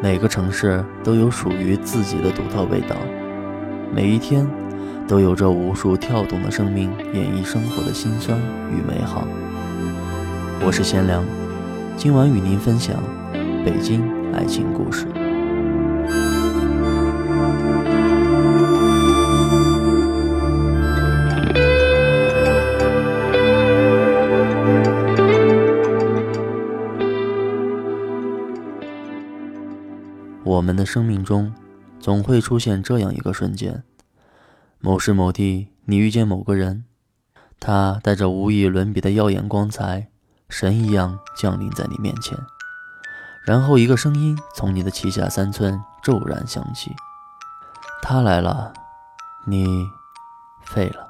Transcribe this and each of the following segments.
每个城市都有属于自己的独特味道，每一天都有着无数跳动的生命演绎生活的辛酸与美好。我是贤良，今晚与您分享北京爱情故事。我们的生命中，总会出现这样一个瞬间：某时某地，你遇见某个人，他带着无与伦比的耀眼光彩，神一样降临在你面前。然后，一个声音从你的旗下三寸骤然响起：“他来了，你废了。”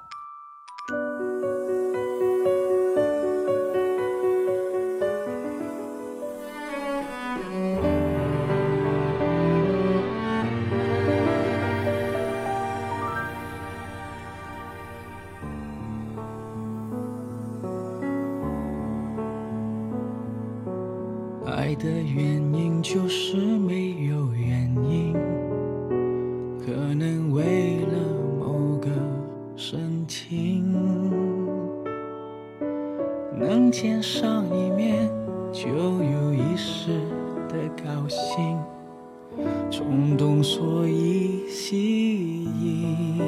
就是没有原因，可能为了某个深情，能见上一面就有一时的高兴，冲动所以吸引，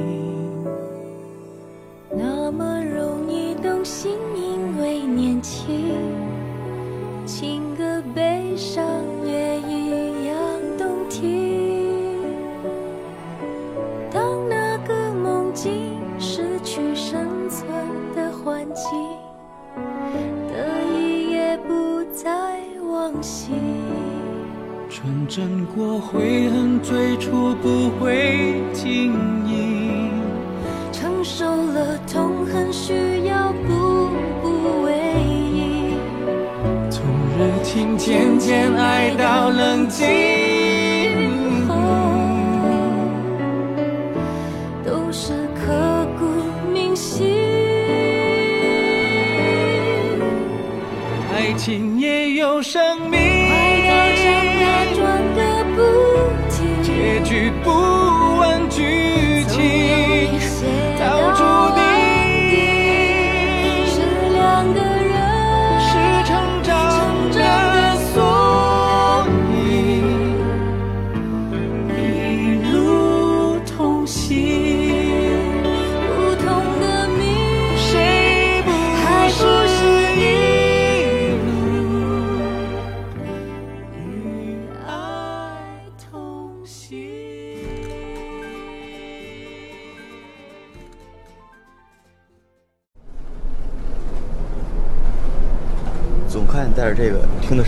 受了痛恨，需要步步为营。从热情渐渐爱到冷静，都是刻骨铭心。爱情也有生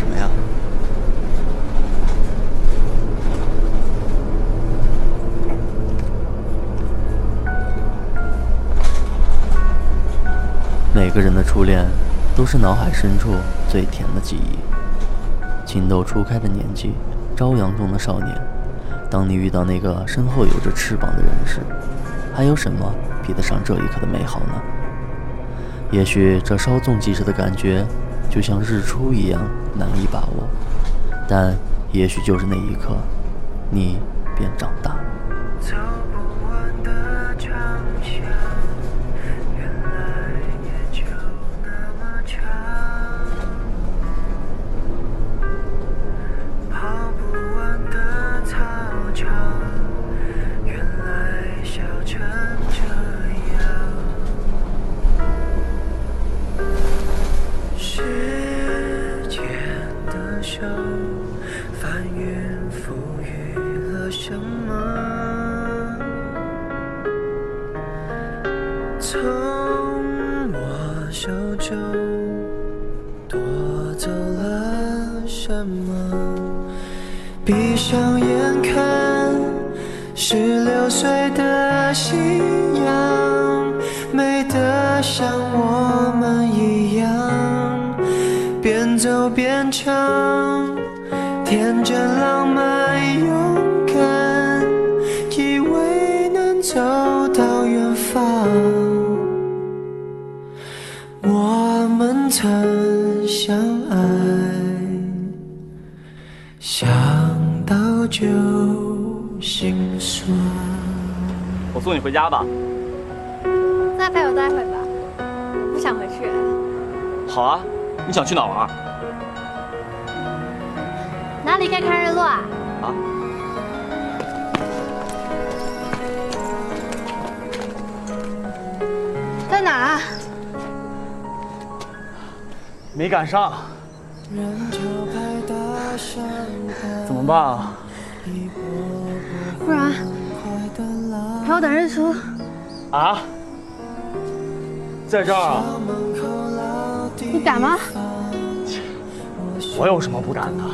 什么呀？每个人的初恋，都是脑海深处最甜的记忆。情窦初开的年纪，朝阳中的少年，当你遇到那个身后有着翅膀的人时，还有什么比得上这一刻的美好呢？也许这稍纵即逝的感觉。就像日出一样难以把握，但也许就是那一刻，你从我手中夺走了什么？闭上眼看，十六岁的夕阳，美得像我们一样，边走边唱，天真浪我们曾相爱，想到。就心酸。我送你回家吧。再陪我待会吧，不想回去。好啊，你想去哪玩？哪里可以看日落啊？啊？在哪啊？没赶上。怎么办啊？不然陪我等日出。啊？在这儿啊？你敢吗？我有什么不敢的？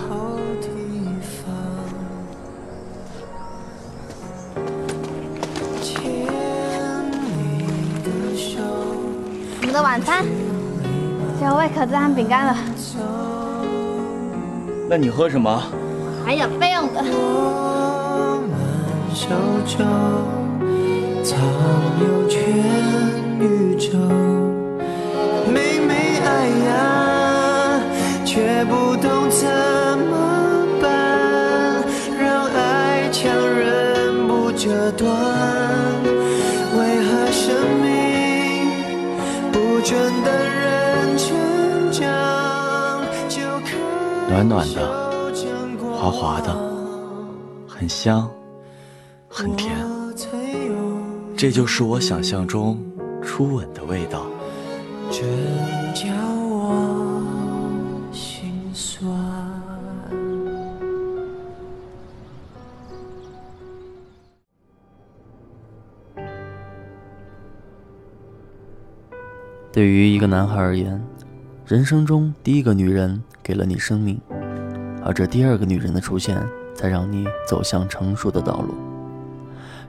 我们的晚餐只有胃可子和饼干了。那你喝什么？还有备用的。手中藏有全宇宙，明明爱呀，却不懂怎么办，让爱强忍不折断。暖暖的滑滑的，很香，很甜。这就是我想象中初吻的味道。对于一个男孩而言，人生中第一个女人给了你生命，而这第二个女人的出现，才让你走向成熟的道路。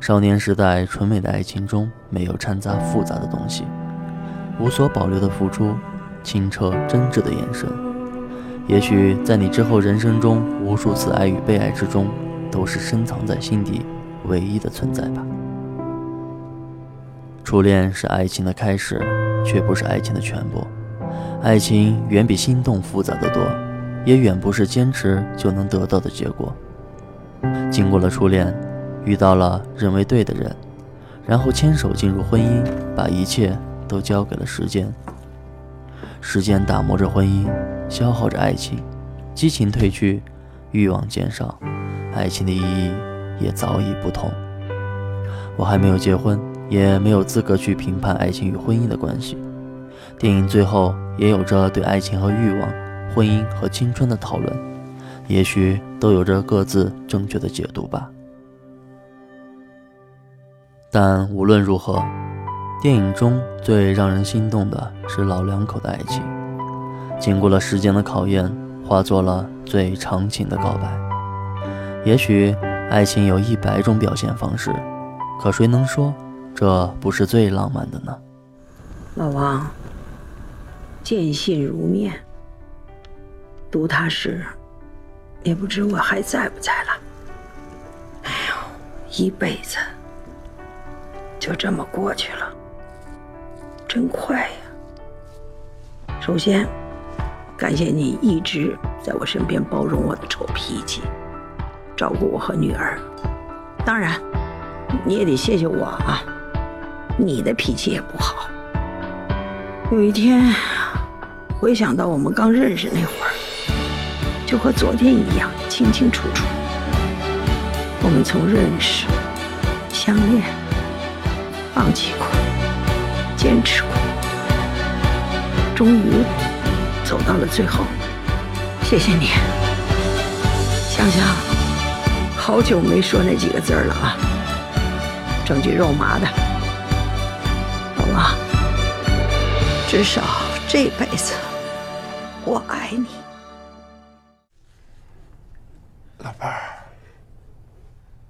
少年时代纯美的爱情中，没有掺杂复杂的东西，无所保留的付出，清澈真挚的眼神。也许在你之后人生中无数次爱与被爱之中，都是深藏在心底唯一的存在吧。初恋是爱情的开始，却不是爱情的全部。爱情远比心动复杂得多，也远不是坚持就能得到的结果。经过了初恋，遇到了认为对的人，然后牵手进入婚姻，把一切都交给了时间。时间打磨着婚姻，消耗着爱情，激情褪去，欲望减少，爱情的意义也早已不同。我还没有结婚。也没有资格去评判爱情与婚姻的关系。电影最后也有着对爱情和欲望、婚姻和青春的讨论，也许都有着各自正确的解读吧。但无论如何，电影中最让人心动的是老两口的爱情，经过了时间的考验，化作了最长情的告白。也许爱情有一百种表现方式，可谁能说？这不是最浪漫的呢，老王。见信如面，读他时，也不知我还在不在了。哎呦，一辈子就这么过去了，真快呀！首先，感谢你一直在我身边包容我的臭脾气，照顾我和女儿。当然，你也得谢谢我啊。你的脾气也不好。有一天，回想到我们刚认识那会儿，就和昨天一样清清楚楚。我们从认识、相恋、放弃过、坚持过，终于走到了最后。谢谢你。香香，好久没说那几个字了啊，整句肉麻的。啊，至少这辈子我爱你，老伴儿，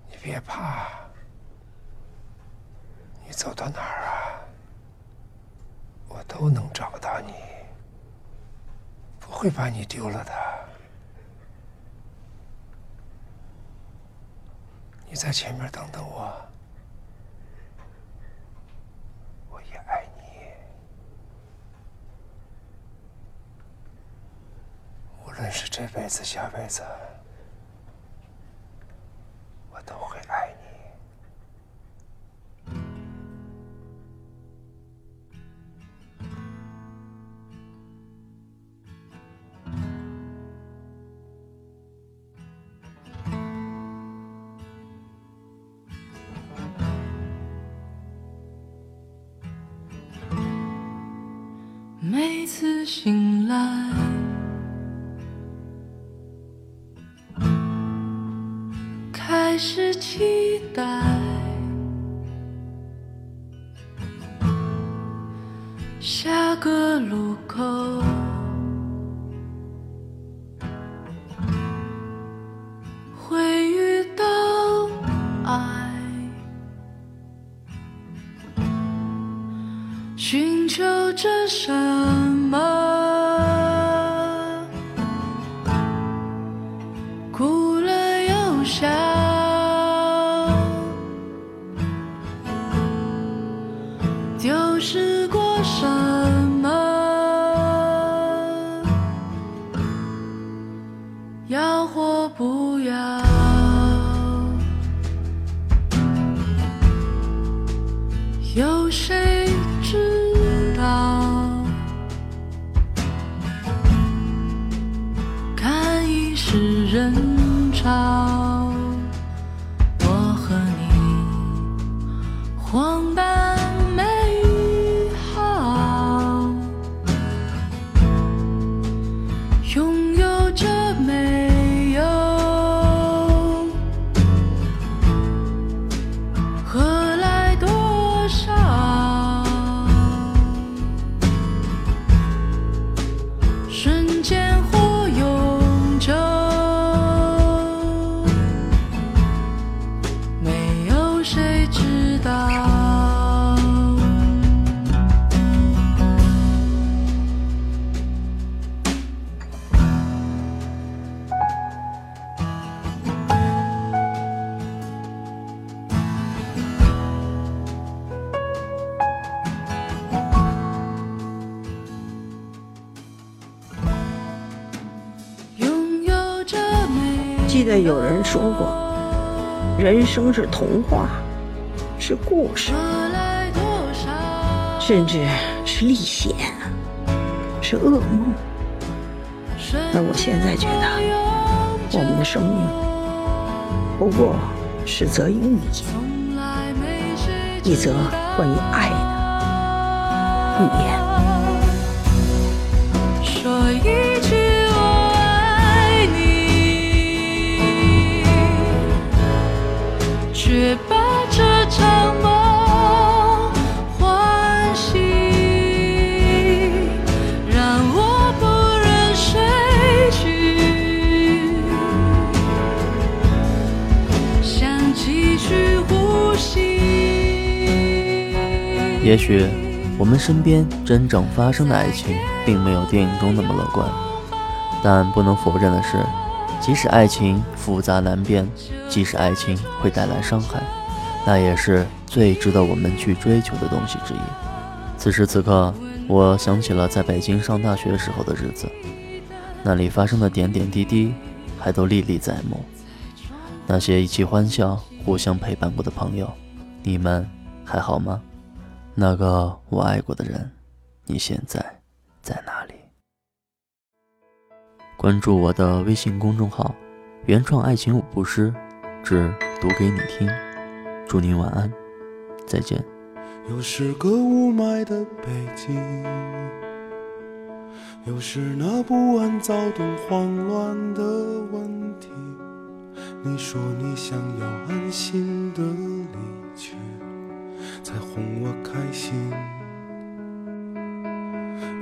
你别怕，你走到哪儿啊，我都能找到你，不会把你丢了的。你在前面等等我。无论是这辈子、下辈子，是期待下个路口。会遇到爱，寻求着什么？哭了又笑，得有人说过，人生是童话，是故事？甚至是历险，是噩梦。而我现在觉得，我们的生命不过是则寓言，一则关于爱的寓言。却把这场梦唤醒，让我不忍睡去，想继续呼吸。也许我们身边真正发生的爱情，并没有电影中那么乐观，但不能否认的是，即使爱情复杂难辨，即使爱情会带来伤害，那也是最值得我们去追求的东西之一。此时此刻，我想起了在北京上大学时候的日子，那里发生的点点滴滴，还都历历在目。那些一起欢笑、互相陪伴过的朋友，你们还好吗？那个我爱过的人，你现在在哪里？关注我的微信公众号“原创爱情五步诗”，只读给你听。祝您晚安，再见。又是个雾霾的北京，又是那不安、躁动、慌乱的问题。你说你想要安心的离去，才哄我开心。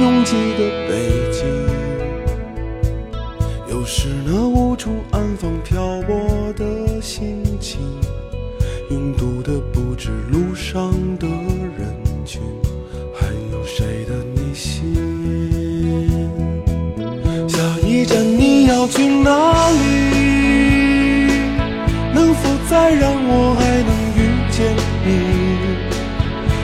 拥挤的北京，又是那无处安放漂泊的心情，拥堵的不止路上的人群，还有谁的内心？下一站你要去哪里？能否再让我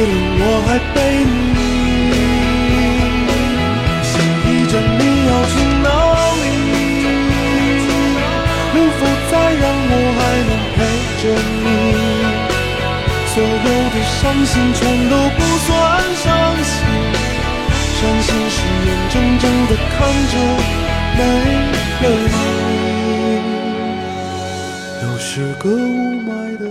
了我还陪你。下一站你要去哪里？能否再让我还能陪着你？所有的伤心全都不算伤心，伤心是眼睁睁的看着没了你。又是个雾霾的